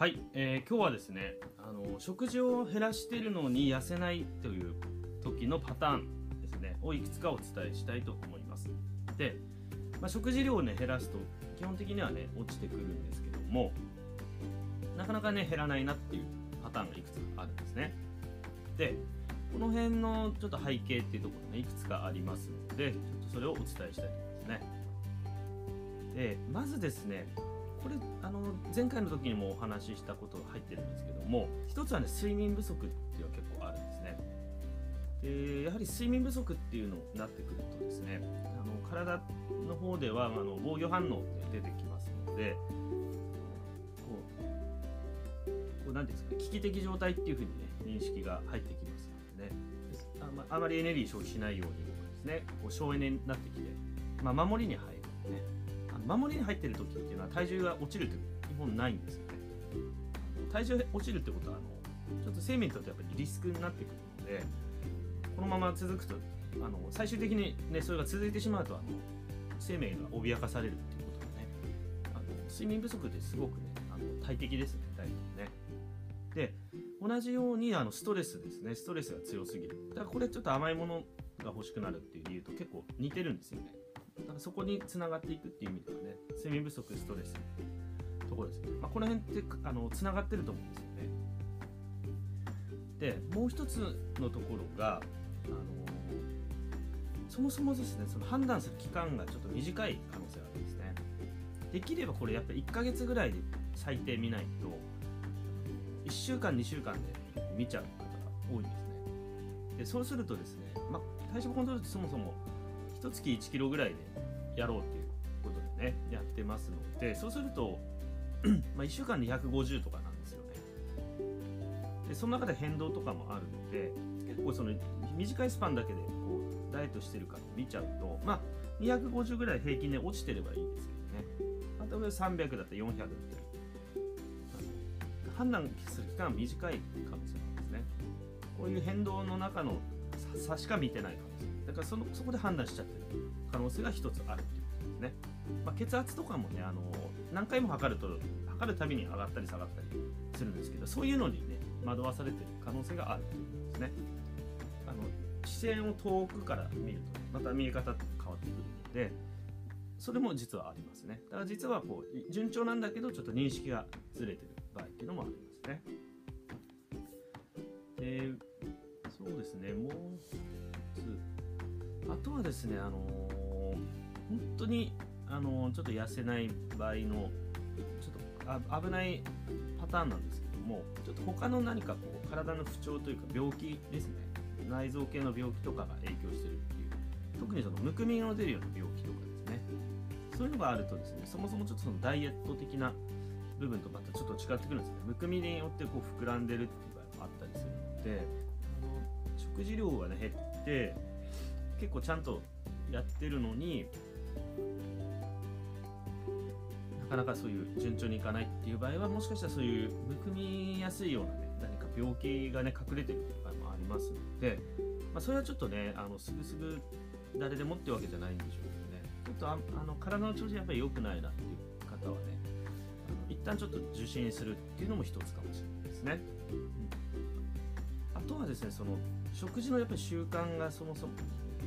はい、えー、今日はですねあの食事を減らしてるのに痩せないという時のパターンですねをいくつかお伝えしたいと思います。で、まあ、食事量をね減らすと基本的にはね落ちてくるんですけどもなかなかね減らないなっていうパターンがいくつかあるんですね。でこの辺のちょっと背景っていうところねいくつかありますのでちょっとそれをお伝えしたいと思いますね。でまずですねこれあの前回の時にもお話ししたことが入ってるんですけども一つはね睡眠不足っていうのは結構あるんですね。でやはり睡眠不足っていうのになってくるとですねあの体の方ではあの防御反応って出てきますのでこうこう何ですか危機的状態っていうふうにね認識が入ってきますのでね。あまあまりエネルギー消費しないようにとかですねこう省エネになってきて、まあ、守りに入るね。守りに入ってる時っていうのは体重が落ちるって基本ないんですよね。体重落ちるってことはあのちょっと生命にとってやっぱりリスクになってくるのでこのまま続くとあの最終的にねそれが続いてしまうとあの生命が脅かされるっていうことがねあの睡眠不足ですごくねあの大敵ですね大体ね。で同じようにあのストレスですね。ストレスが強すぎる。だからこれちょっと甘いものが欲しくなるっていう理由と結構似てるんですよね。かそこにつながっていくっていう意味ではね睡眠不足ストレスところですね、まあ、この辺ってあのつながってると思うんですよね。でもう一つのところがあのそもそもですねその判断する期間がちょっと短い可能性があるんですね。できればこれやっぱり1ヶ月ぐらいで最低見ないと1週間2週間で見ちゃう方が多いんですね。でそうするとですね、まあ、体脂肪コントロールってそもそも1月1キロぐらいでやろうっていうことでねやってますのでそうすると ま1週間で150とかなんですよね。でその中で変動とかもあるので結構その短いスパンだけでこうダイエットしてるか見ちゃうとまあ250ぐらい平均で落ちてればいいんですけどね。あと300だったり400だったり判断する期間は短い可能性なんですね。こういう変動の中の差しか見てない可能性だからそのそこで判断しちゃってる可能性が一つあるっていうことですね、まあ、血圧とかもねあの何回も測ると測るたびに上がったり下がったりするんですけどそういうのにね惑わされてる可能性があるということですね。あの視線を遠くから見るとまた見え方って変わってくるのでそれも実はありますね。だから実はこう順調なんだけどちょっと認識がずれてる場合っていうのもありますね。でそうですね。もうあとはですね、あのー、本当に、あのー、ちょっと痩せない場合の、ちょっと危ないパターンなんですけども、ちょっと他の何かこう体の不調というか病気ですね、内臓系の病気とかが影響してるっていう、特にそのむくみが出るような病気とかですね、そういうのがあるとですね、そもそもちょっとそのダイエット的な部分とまたちょっと違ってくるんですよね。むくみによってこう膨らんでるっていう場合もあったりするので、食事量がね減って、結構ちゃんとやってるのになかなかそういう順調にいかないっていう場合はもしかしたらそういうむくみやすいようなね何か病気がね隠れてるっていう場合もありますので、まあ、それはちょっとねあのすぐすぐ誰でもってわけじゃないんでしょうけどねちょっとああの体の調子やっぱり良くないなっていう方はねあの一旦ちょっと受診するっていうのも一つかもしれないですね。うん、あとはですねその食事のやっぱり習慣がそもそも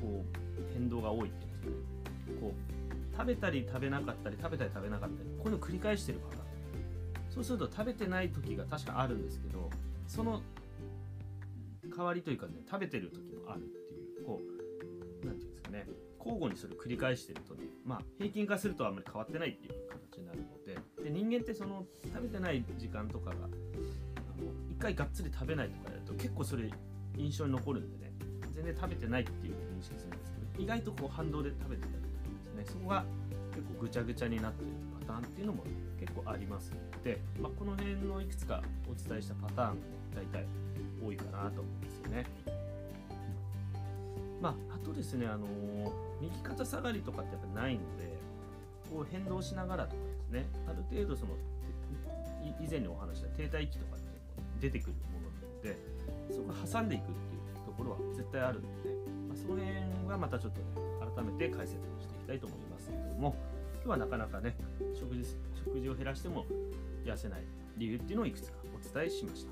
こう変動が多いっていうんですかね。こう食べたり食べなかったり食べたり食べなかったりこういうのを繰り返してる方そうすると食べてない時が確かあるんですけどその代わりというかね食べてる時もあるっていうこう何て言うんですかね。交互にそれを繰り返してるとねまあ平均化するとあんまり変わってないっていう形になるのでで人間ってその食べてない時間とかがあの一回がっつり食べないとかやると結構それ印象に残るんでね。全然食べてないっていう認識するんですけど意外とこう反動で食べてたりとかですねそこが結構ぐちゃぐちゃになってるパターンっていうのも結構ありますので、まあ、この辺のいくつかお伝えしたパターンがね大体多いかなと思うんですよね。まあ、あとですね、あのー、右肩下がりとかってやっぱないのでこう変動しながらとかですねある程度その以前にお話した停滞期とかって出てくるものなのでそこを挟んでいくっていうころは絶対あるので、まあ、その辺はまたちょっとね改めて解説していきたいと思いますけれども今日はなかなかね食事食事を減らしても痩せない理由っていうのをいくつかお伝えしました。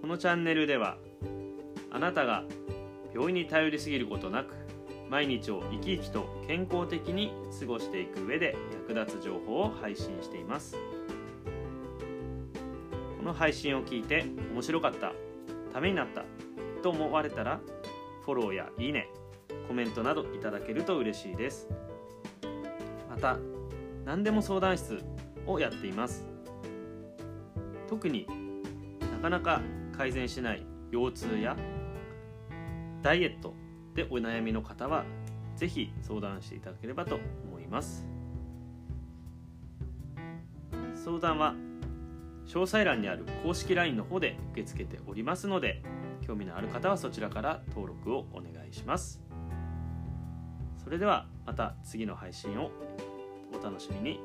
このチャンネルではあなたが病院に頼りすぎることなく毎日を生き生きと健康的に過ごしていく上で役立つ情報を配信しています。この配信を聞いて面白かったためになったと思われたらフォローやいいねコメントなどいただけると嬉しいです。また何でも相談室をやっています。特になかなか改善しない腰痛やダイエットでお悩みの方は是非相談していただければと思います相談は詳細欄にある公式 LINE の方で受け付けておりますので興味のある方はそちらから登録をお願いしますそれではまた次の配信をお楽しみに。